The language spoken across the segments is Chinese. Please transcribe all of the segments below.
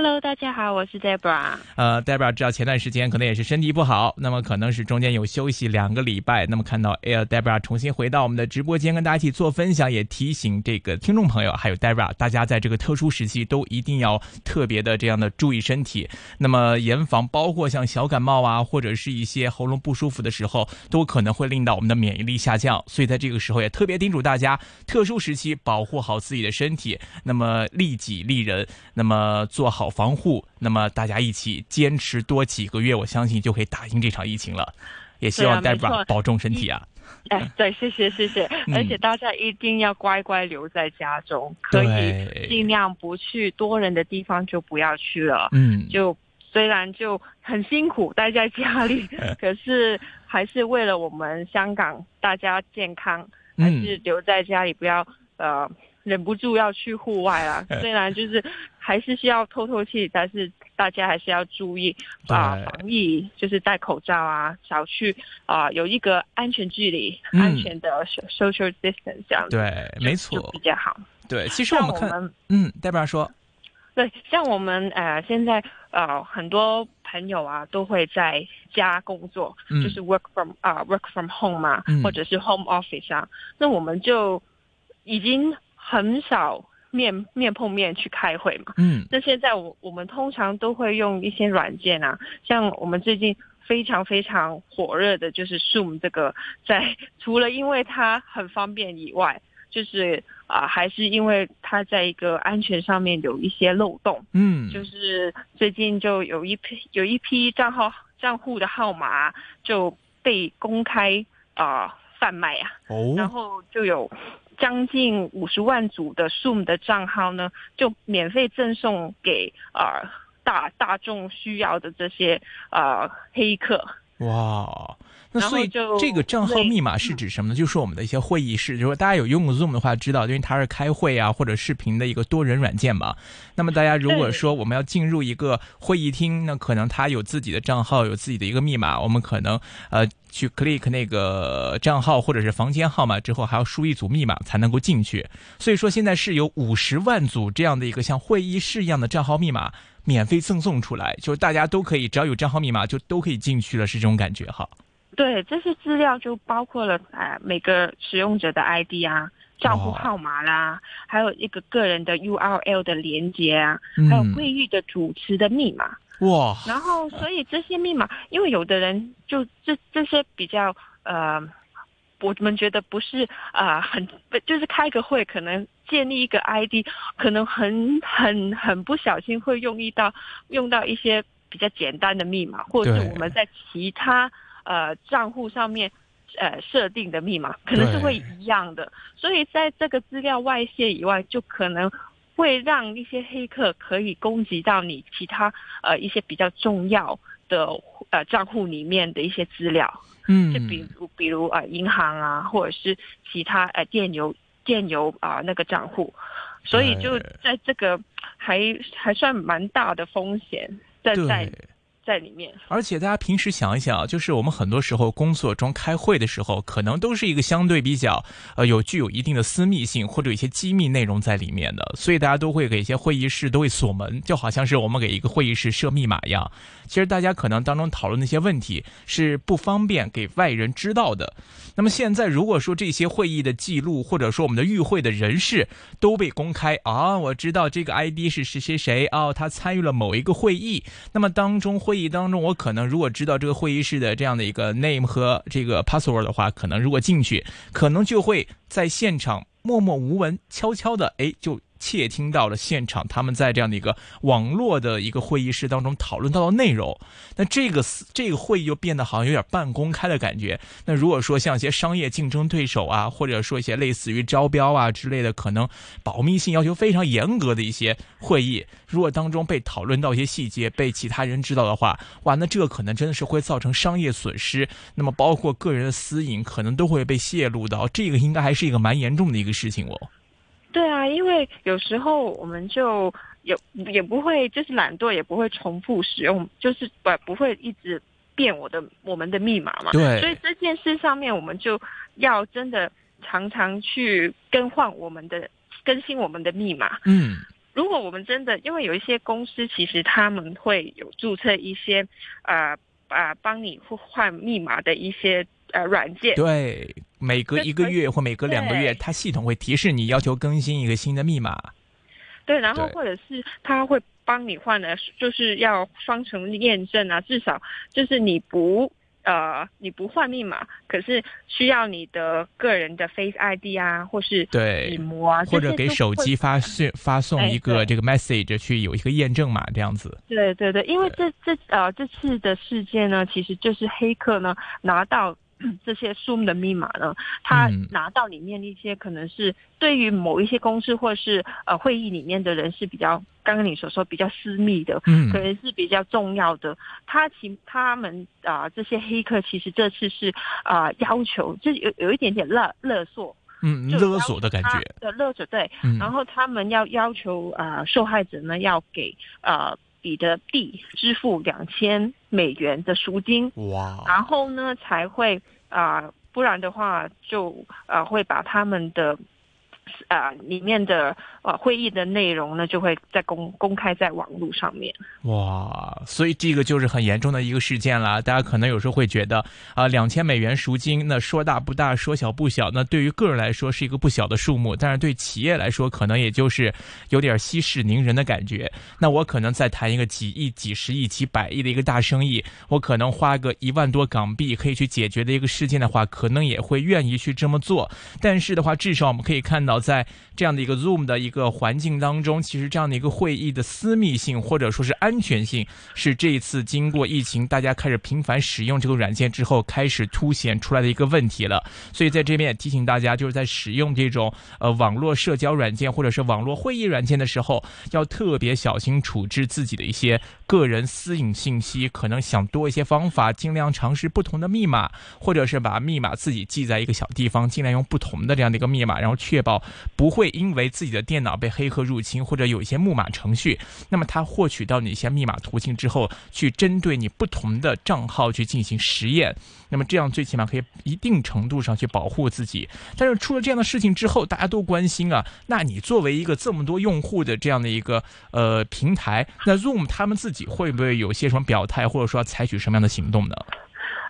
Hello，大家好，我是 Debra。呃，Debra 知道前段时间可能也是身体不好，那么可能是中间有休息两个礼拜。那么看到 Air Debra 重新回到我们的直播间，跟大家一起做分享，也提醒这个听众朋友还有 Debra，大家在这个特殊时期都一定要特别的这样的注意身体。那么严防包括像小感冒啊，或者是一些喉咙不舒服的时候，都可能会令到我们的免疫力下降。所以在这个时候也特别叮嘱大家，特殊时期保护好自己的身体，那么利己利人，那么做好。好防护，那么大家一起坚持多几个月，我相信就可以打赢这场疫情了。也希望大家保重身体啊！哎，对，谢谢谢谢，而且大家一定要乖乖留在家中，可以尽量不去多人的地方就不要去了。嗯，就虽然就很辛苦待在家里，可是还是为了我们香港大家健康，还是留在家里，不要呃。忍不住要去户外啊！虽然就是还是需要透透气，但是大家还是要注意啊，防疫就是戴口罩啊，少去啊，有一个安全距离，安全的 social distance 这样子。对，没错，比较好。对，其实我们看，嗯，代表说，对，像我们呃现在呃很多朋友啊都会在家工作，就是 work from 啊 work from home 嘛，或者是 home office 啊，那我们就已经。很少面面碰面去开会嘛，嗯，那现在我我们通常都会用一些软件啊，像我们最近非常非常火热的就是 Zoom 这个，在 除了因为它很方便以外，就是啊还是因为它在一个安全上面有一些漏洞，嗯，就是最近就有一批有一批账号账户的号码就被公开啊贩卖啊，哦，然后就有。将近五十万组的 Zoom 的账号呢，就免费赠送给呃大大众需要的这些呃黑客。哇！那所以这个账号密码是指什么呢？就是我们的一些会议室，如果大家有用过 Zoom 的话，知道因为它是开会啊或者视频的一个多人软件嘛。那么大家如果说我们要进入一个会议厅，那可能它有自己的账号，有自己的一个密码，我们可能呃去 click 那个账号或者是房间号码之后，还要输一组密码才能够进去。所以说现在是有五十万组这样的一个像会议室一样的账号密码免费赠送出来，就是大家都可以只要有账号密码就都可以进去了，是这种感觉哈。对，这些资料就包括了呃每个使用者的 ID 啊、账户号码啦，还有一个个人的 URL 的连接啊，还有会议的主持的密码。哇！然后，所以这些密码，因为有的人就这这些比较呃，我们觉得不是啊，很就是开个会，可能建立一个 ID，可能很很很不小心会用一到用到一些比较简单的密码，或者是我们在其他。呃，账户上面，呃，设定的密码可能是会一样的，所以在这个资料外泄以外，就可能会让一些黑客可以攻击到你其他呃一些比较重要的呃账户里面的一些资料，嗯，就比如比如呃银行啊，或者是其他呃电邮电邮啊那个账户，所以就在这个还还算蛮大的风险在在。在里面，而且大家平时想一想，就是我们很多时候工作中开会的时候，可能都是一个相对比较呃有具有一定的私密性或者一些机密内容在里面的，所以大家都会给一些会议室都会锁门，就好像是我们给一个会议室设密码一样。其实大家可能当中讨论那些问题是不方便给外人知道的。那么现在如果说这些会议的记录或者说我们的与会的人士都被公开啊，我知道这个 ID 是谁谁谁哦，他参与了某一个会议，那么当中会。当中，我可能如果知道这个会议室的这样的一个 name 和这个 password 的话，可能如果进去，可能就会在现场默默无闻、悄悄的，哎，就。窃听到了现场他们在这样的一个网络的一个会议室当中讨论到的内容，那这个这个会议就变得好像有点半公开的感觉。那如果说像一些商业竞争对手啊，或者说一些类似于招标啊之类的，可能保密性要求非常严格的一些会议，如果当中被讨论到一些细节被其他人知道的话，哇，那这个可能真的是会造成商业损失。那么包括个人的私隐可能都会被泄露到，这个应该还是一个蛮严重的一个事情哦。对啊，因为有时候我们就也也不会，就是懒惰，也不会重复使用，就是不不会一直变我的我们的密码嘛。对。所以这件事上面，我们就要真的常常去更换我们的更新我们的密码。嗯。如果我们真的，因为有一些公司其实他们会有注册一些呃啊帮你换密码的一些呃软件。对，每隔一个月或每隔两个月，它系统会提示你要求更新一个新的密码。对，然后或者是它会帮你换的，就是要双重验证啊，至少就是你不。呃，你不换密码，可是需要你的个人的 Face ID 啊，或是对指模啊，或者给手机发送发送一个这个 message 去有一个验证码这样子。对对对，因为这这呃这次的事件呢，其实就是黑客呢拿到。这些 Zoom 的密码呢，他拿到里面一些可能是对于某一些公司或是呃会议里面的人是比较，刚刚你所说比较私密的，嗯，可能是比较重要的。他其他们啊这些黑客其实这次是啊要求，就有有一点点勒勒索，嗯，勒索的感觉的勒索对，然后他们要要求啊受害者呢要给呃。比特币支付两千美元的赎金，哇！然后呢才会啊，不然的话就啊会把他们的。啊，里面的呃会议的内容呢，就会在公公开在网络上面。哇，所以这个就是很严重的一个事件了。大家可能有时候会觉得啊，两千美元赎金，那说大不大，说小不小。那对于个人来说是一个不小的数目，但是对企业来说，可能也就是有点息事宁人的感觉。那我可能在谈一个几亿、几十亿、几百亿的一个大生意，我可能花个一万多港币可以去解决的一个事件的话，可能也会愿意去这么做。但是的话，至少我们可以看到。在这样的一个 Zoom 的一个环境当中，其实这样的一个会议的私密性或者说是安全性，是这一次经过疫情大家开始频繁使用这个软件之后，开始凸显出来的一个问题了。所以在这边也提醒大家，就是在使用这种呃网络社交软件或者是网络会议软件的时候，要特别小心处置自己的一些个人私隐信息。可能想多一些方法，尽量尝试不同的密码，或者是把密码自己记在一个小地方，尽量用不同的这样的一个密码，然后确保。不会因为自己的电脑被黑客入侵，或者有一些木马程序，那么他获取到你一些密码途径之后，去针对你不同的账号去进行实验，那么这样最起码可以一定程度上去保护自己。但是出了这样的事情之后，大家都关心啊，那你作为一个这么多用户的这样的一个呃平台，那 Zoom 他们自己会不会有些什么表态，或者说采取什么样的行动呢？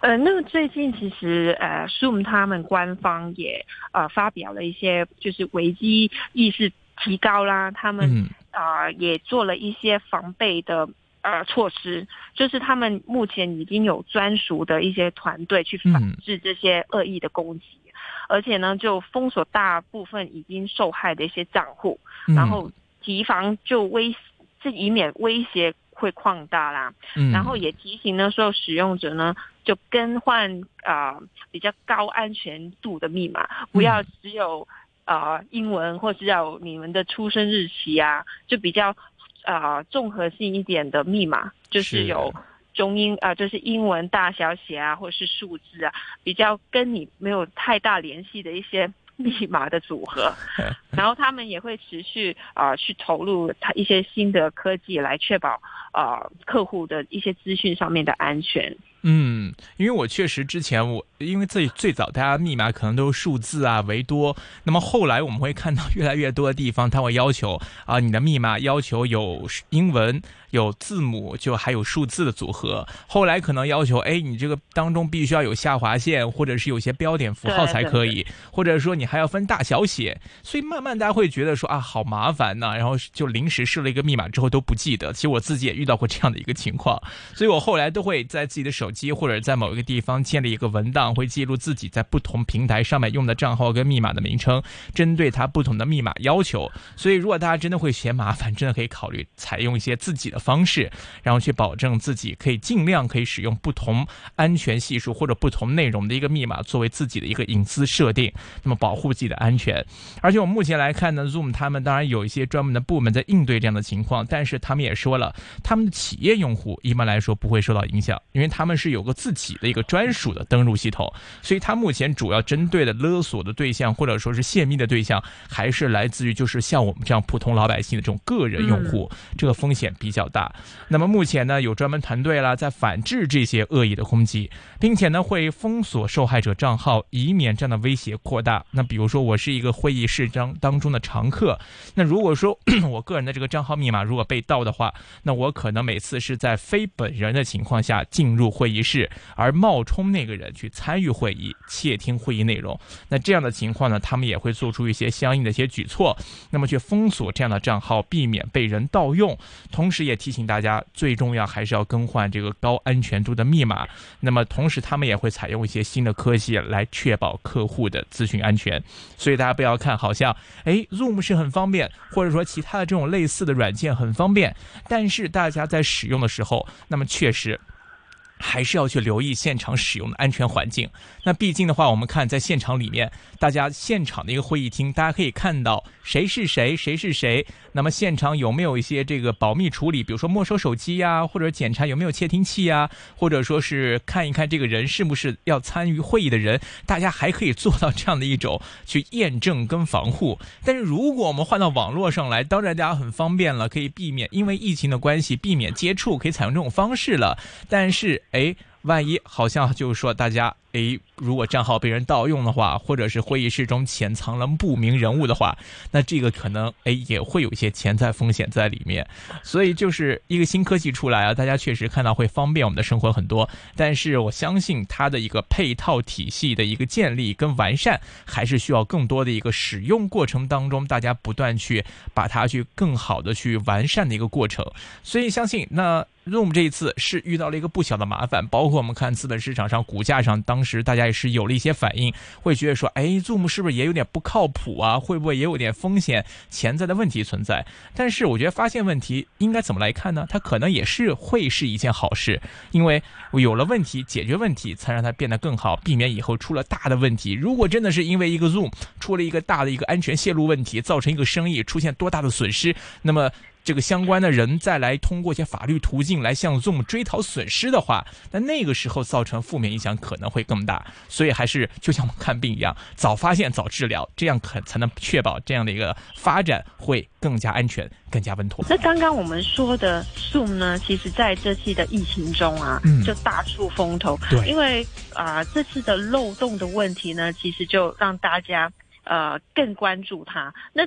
呃，那么最近其实呃，Zoom 他们官方也呃发表了一些就是危机意识提高啦，他们啊也做了一些防备的呃措施，就是他们目前已经有专属的一些团队去反制这些恶意的攻击，而且呢就封锁大部分已经受害的一些账户，然后提防就威，这以免威胁。会扩大啦，然后也提醒呢，所有使用者呢，就更换啊比较高安全度的密码，不要只有啊英文或是有你们的出生日期啊，就比较啊综合性一点的密码，就是有中英啊，就是英文大小写啊，或者是数字啊，比较跟你没有太大联系的一些。密码的组合，然后他们也会持续啊去投入他一些新的科技来确保啊客户的一些资讯上面的安全。嗯，因为我确实之前我因为最最早大家密码可能都是数字啊为多，那么后来我们会看到越来越多的地方，他会要求啊你的密码要求有英文有字母就还有数字的组合，后来可能要求哎你这个当中必须要有下划线或者是有些标点符号才可以，或者说你还要分大小写，所以慢慢大家会觉得说啊好麻烦呐，然后就临时设了一个密码之后都不记得，其实我自己也遇到过这样的一个情况，所以我后来都会在自己的手。手机或者在某一个地方建立一个文档，会记录自己在不同平台上面用的账号跟密码的名称，针对它不同的密码要求。所以，如果大家真的会嫌麻烦，真的可以考虑采用一些自己的方式，然后去保证自己可以尽量可以使用不同安全系数或者不同内容的一个密码作为自己的一个隐私设定，那么保护自己的安全。而且，我们目前来看呢，Zoom 他们当然有一些专门的部门在应对这样的情况，但是他们也说了，他们的企业用户一般来说不会受到影响，因为他们。是有个自己的一个专属的登录系统，所以它目前主要针对的勒索的对象或者说是泄密的对象，还是来自于就是像我们这样普通老百姓的这种个人用户，这个风险比较大。那么目前呢，有专门团队啦在反制这些恶意的攻击，并且呢会封锁受害者账号，以免这样的威胁扩大。那比如说我是一个会议室当当中的常客，那如果说我个人的这个账号密码如果被盗的话，那我可能每次是在非本人的情况下进入会议室，而冒充那个人去参与会议，窃听会议内容。那这样的情况呢，他们也会做出一些相应的一些举措，那么去封锁这样的账号，避免被人盗用。同时也提醒大家，最重要还是要更换这个高安全度的密码。那么同时，他们也会采用一些新的科技来确保客户的资讯安全。所以大家不要看好像，哎，Zoom 是很方便，或者说其他的这种类似的软件很方便，但是大家在使用的时候，那么确实。还是要去留意现场使用的安全环境。那毕竟的话，我们看在现场里面，大家现场的一个会议厅，大家可以看到谁是谁，谁是谁。那么现场有没有一些这个保密处理？比如说没收手机呀，或者检查有没有窃听器呀，或者说是看一看这个人是不是要参与会议的人。大家还可以做到这样的一种去验证跟防护。但是如果我们换到网络上来，当然大家很方便了，可以避免因为疫情的关系避免接触，可以采用这种方式了。但是。哎，万一好像就是说大家。诶，如果账号被人盗用的话，或者是会议室中潜藏了不明人物的话，那这个可能诶也会有一些潜在风险在里面。所以就是一个新科技出来啊，大家确实看到会方便我们的生活很多。但是我相信它的一个配套体系的一个建立跟完善，还是需要更多的一个使用过程当中，大家不断去把它去更好的去完善的一个过程。所以相信那 Zoom 这一次是遇到了一个不小的麻烦，包括我们看资本市场上股价上当。时大家也是有了一些反应，会觉得说，哎，Zoom 是不是也有点不靠谱啊？会不会也有点风险潜在的问题存在？但是我觉得发现问题应该怎么来看呢？它可能也是会是一件好事，因为有了问题，解决问题才让它变得更好，避免以后出了大的问题。如果真的是因为一个 Zoom 出了一个大的一个安全泄露问题，造成一个生意出现多大的损失，那么。这个相关的人再来通过一些法律途径来向 Zoom 追讨损失的话，那那个时候造成负面影响可能会更大。所以还是就像我们看病一样，早发现早治疗，这样可才能确保这样的一个发展会更加安全、更加稳妥。那刚刚我们说的 Zoom 呢，其实在这次的疫情中啊，就大出风头。对，因为啊，这次的漏洞的问题呢，其实就让大家呃更关注它。那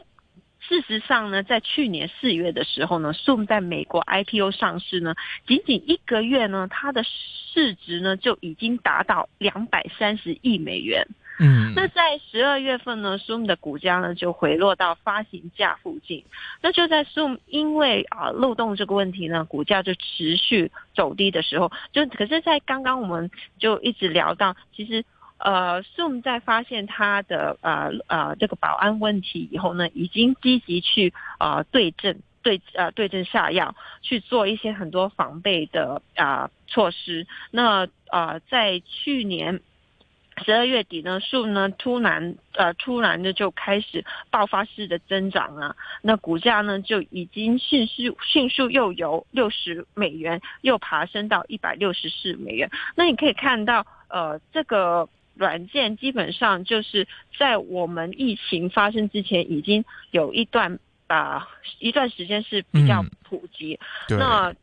事实上呢，在去年四月的时候呢，Zoom 在美国 IPO 上市呢，仅仅一个月呢，它的市值呢就已经达到两百三十亿美元。嗯，那在十二月份呢，Zoom 的股价呢就回落到发行价附近。那就在 Zoom 因为啊漏洞这个问题呢，股价就持续走低的时候，就可是，在刚刚我们就一直聊到，其实。呃，Zoom 在发现它的呃呃这个保安问题以后呢，已经积极去呃对症对呃对症下药，去做一些很多防备的啊措施。那呃在去年十二月底呢数呢突然呃突然的就开始爆发式的增长啊，那股价呢就已经迅速迅速又由六十美元又爬升到一百六十四美元。那你可以看到呃这个。软件基本上就是在我们疫情发生之前，已经有一段啊一段时间是比较普及。那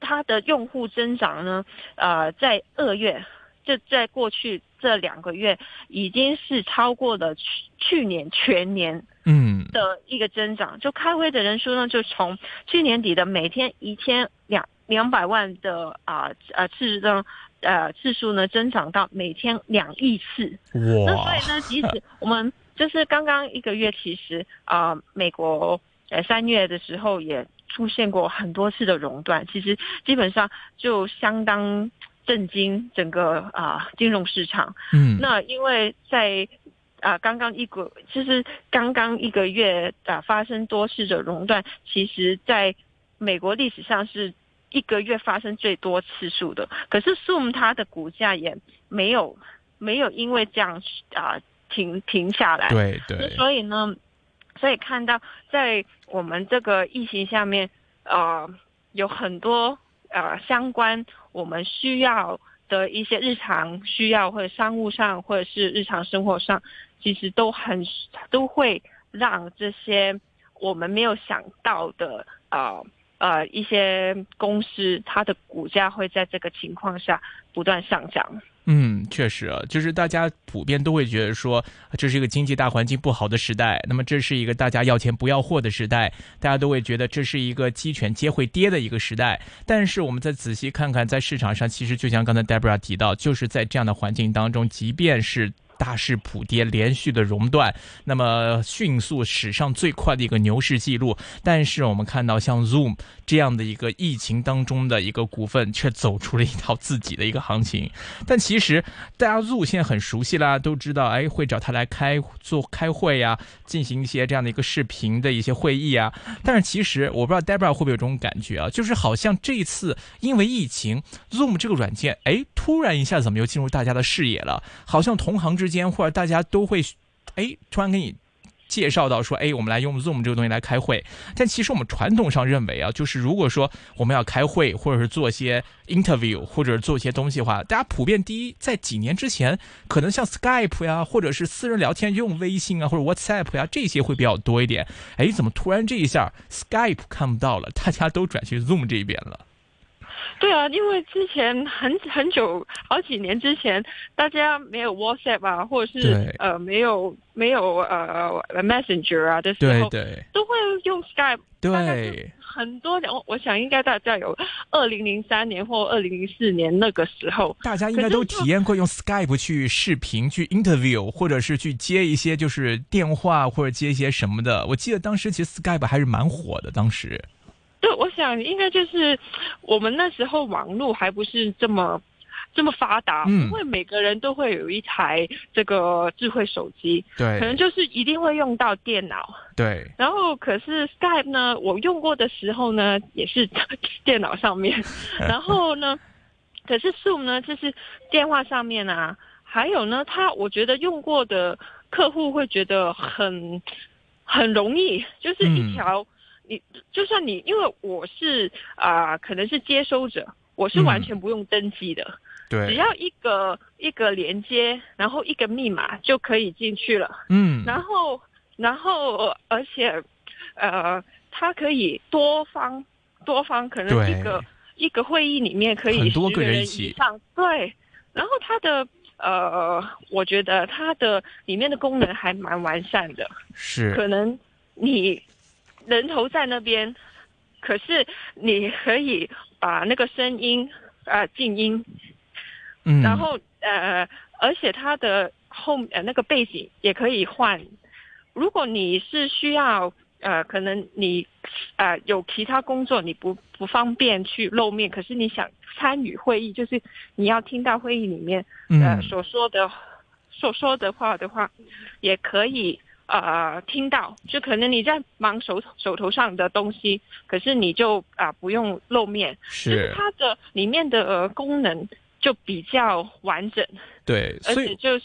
它的用户增长呢？呃，在二月，就在过去这两个月，已经是超过了去去年全年嗯的一个增长。就开会的人数呢，就从去年底的每天一千两两百万的啊啊次呢。呃，次数呢增长到每天两亿次，哇！那所以呢，即使我们就是刚刚一个月，其实啊，美国呃三月的时候也出现过很多次的熔断，其实基本上就相当震惊整个啊金融市场。嗯，那因为在啊刚刚一个，其实刚刚一个月啊发生多次的熔断，其实在美国历史上是。一个月发生最多次数的，可是 Zoom 它的股价也没有没有因为这样啊停停下来，对对，所以呢，所以看到在我们这个疫情下面，呃，有很多呃相关我们需要的一些日常需要，或者商务上，或者是日常生活上，其实都很都会让这些我们没有想到的啊呃呃一些公司，它的股价会在这个情况下不断上涨。嗯，确实啊，就是大家普遍都会觉得说，这是一个经济大环境不好的时代，那么这是一个大家要钱不要货的时代，大家都会觉得这是一个鸡犬皆会跌的一个时代。但是我们再仔细看看，在市场上，其实就像刚才 Debra 提到，就是在这样的环境当中，即便是。大势普跌，连续的熔断，那么迅速史上最快的一个牛市记录。但是我们看到像 Zoom 这样的一个疫情当中的一个股份，却走出了一套自己的一个行情。但其实大家 Zoom 现在很熟悉啦，都知道哎会找他来开做开会呀，进行一些这样的一个视频的一些会议啊。但是其实我不知道 Debra 会不会有这种感觉啊，就是好像这一次因为疫情，Zoom 这个软件哎突然一下怎么又进入大家的视野了？好像同行之之间或者大家都会，哎，突然给你介绍到说，哎，我们来用 Zoom 这个东西来开会。但其实我们传统上认为啊，就是如果说我们要开会，或者是做一些 interview，或者做一些东西的话，大家普遍第一，在几年之前，可能像 Skype 呀，或者是私人聊天用微信啊，或者 WhatsApp 呀，这些会比较多一点。哎，怎么突然这一下 Skype 看不到了，大家都转去 Zoom 这边了？对啊，因为之前很很久好几年之前，大家没有 WhatsApp 啊，或者是呃没有没有呃 Messenger 啊的时候，对对，都会用 Skype。对，很多我我想应该大家有二零零三年或二零零四年那个时候，大家应该都体验过用 Skype 去视频、去 interview，或者是去接一些就是电话或者接一些什么的。我记得当时其实 Skype 还是蛮火的，当时。对，我想应该就是我们那时候网络还不是这么这么发达，不会每个人都会有一台这个智慧手机，对，可能就是一定会用到电脑，对。然后可是 Skype 呢，我用过的时候呢，也是 电脑上面，然后呢，可是 Zoom 呢，就是电话上面啊，还有呢，他我觉得用过的客户会觉得很很容易，就是一条。你就算你，因为我是啊，可能是接收者，我是完全不用登记的，对，只要一个一个连接，然后一个密码就可以进去了，嗯，然后然后而且呃，它可以多方多方，可能一个一个会议里面可以多个人以上，对，然后它的呃，我觉得它的里面的功能还蛮完善的，是，可能你。人头在那边，可是你可以把那个声音啊静音，嗯，然后呃，而且它的后呃那个背景也可以换。如果你是需要呃，可能你呃有其他工作你不不方便去露面，可是你想参与会议，就是你要听到会议里面呃所说的所说的话的话，也可以。呃，听到就可能你在忙手手头上的东西，可是你就啊不用露面，是它的里面的功能就比较完整，对，而且就是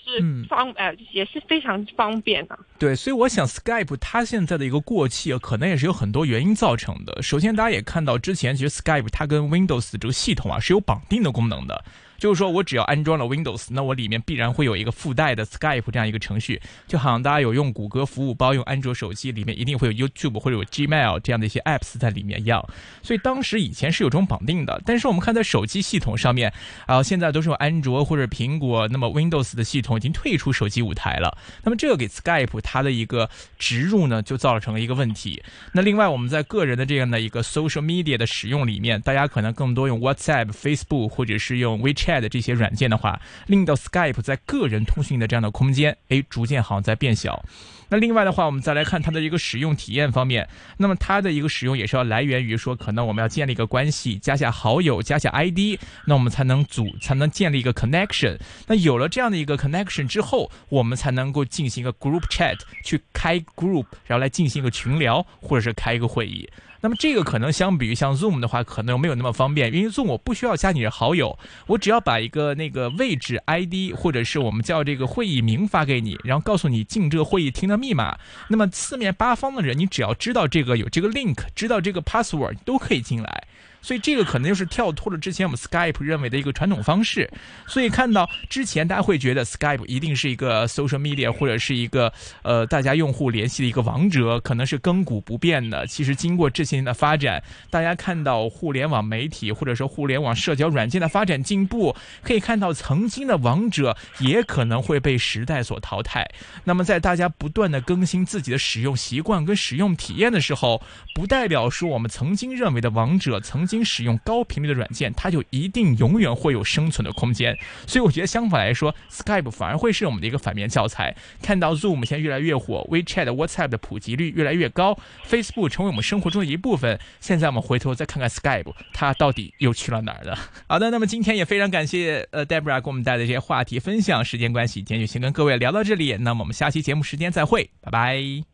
方呃也是非常方便的。对，所以我想 Skype 它现在的一个过气，可能也是有很多原因造成的。首先，大家也看到之前其实 Skype 它跟 Windows 这个系统啊是有绑定的功能的。就是说我只要安装了 Windows，那我里面必然会有一个附带的 Skype 这样一个程序，就好像大家有用谷歌服务包用安卓手机，里面一定会有 YouTube 或者有 Gmail 这样的一些 apps 在里面一样。所以当时以前是有这种绑定的，但是我们看在手机系统上面，啊，现在都是用安卓或者苹果，那么 Windows 的系统已经退出手机舞台了。那么这个给 Skype 它的一个植入呢，就造成了一个问题。那另外我们在个人的这样的一个 social media 的使用里面，大家可能更多用 WhatsApp、Facebook 或者是用 WeChat。的这些软件的话，令到 Skype 在个人通讯的这样的空间，哎，逐渐好像在变小。那另外的话，我们再来看它的一个使用体验方面，那么它的一个使用也是要来源于说，可能我们要建立一个关系，加下好友，加下 ID，那我们才能组，才能建立一个 connection。那有了这样的一个 connection 之后，我们才能够进行一个 group chat，去开 group，然后来进行一个群聊，或者是开一个会议。那么这个可能相比于像 Zoom 的话，可能没有那么方便，因为 Zoom 我不需要加你的好友，我只要把一个那个位置 ID 或者是我们叫这个会议名发给你，然后告诉你进这个会议厅的密码。那么四面八方的人，你只要知道这个有这个 link，知道这个 password 都可以进来。所以这个可能就是跳脱了之前我们 Skype 认为的一个传统方式。所以看到之前大家会觉得 Skype 一定是一个 social media 或者是一个呃大家用户联系的一个王者，可能是亘古不变的。其实经过这些年的发展，大家看到互联网媒体或者说互联网社交软件的发展进步，可以看到曾经的王者也可能会被时代所淘汰。那么在大家不断的更新自己的使用习惯跟使用体验的时候，不代表说我们曾经认为的王者曾经使用高频率的软件，它就一定永远会有生存的空间。所以我觉得相反来说，Skype 反而会是我们的一个反面教材。看到 Zoom 现在越来越火，WeChat、WhatsApp 的普及率越来越高，Facebook 成为我们生活中的一部分。现在我们回头再看看 Skype，它到底又去了哪儿呢？好的，那么今天也非常感谢呃 Debra 给我们带来的这些话题分享。时间关系，今天就先跟各位聊到这里，那么我们下期节目时间再会，拜拜。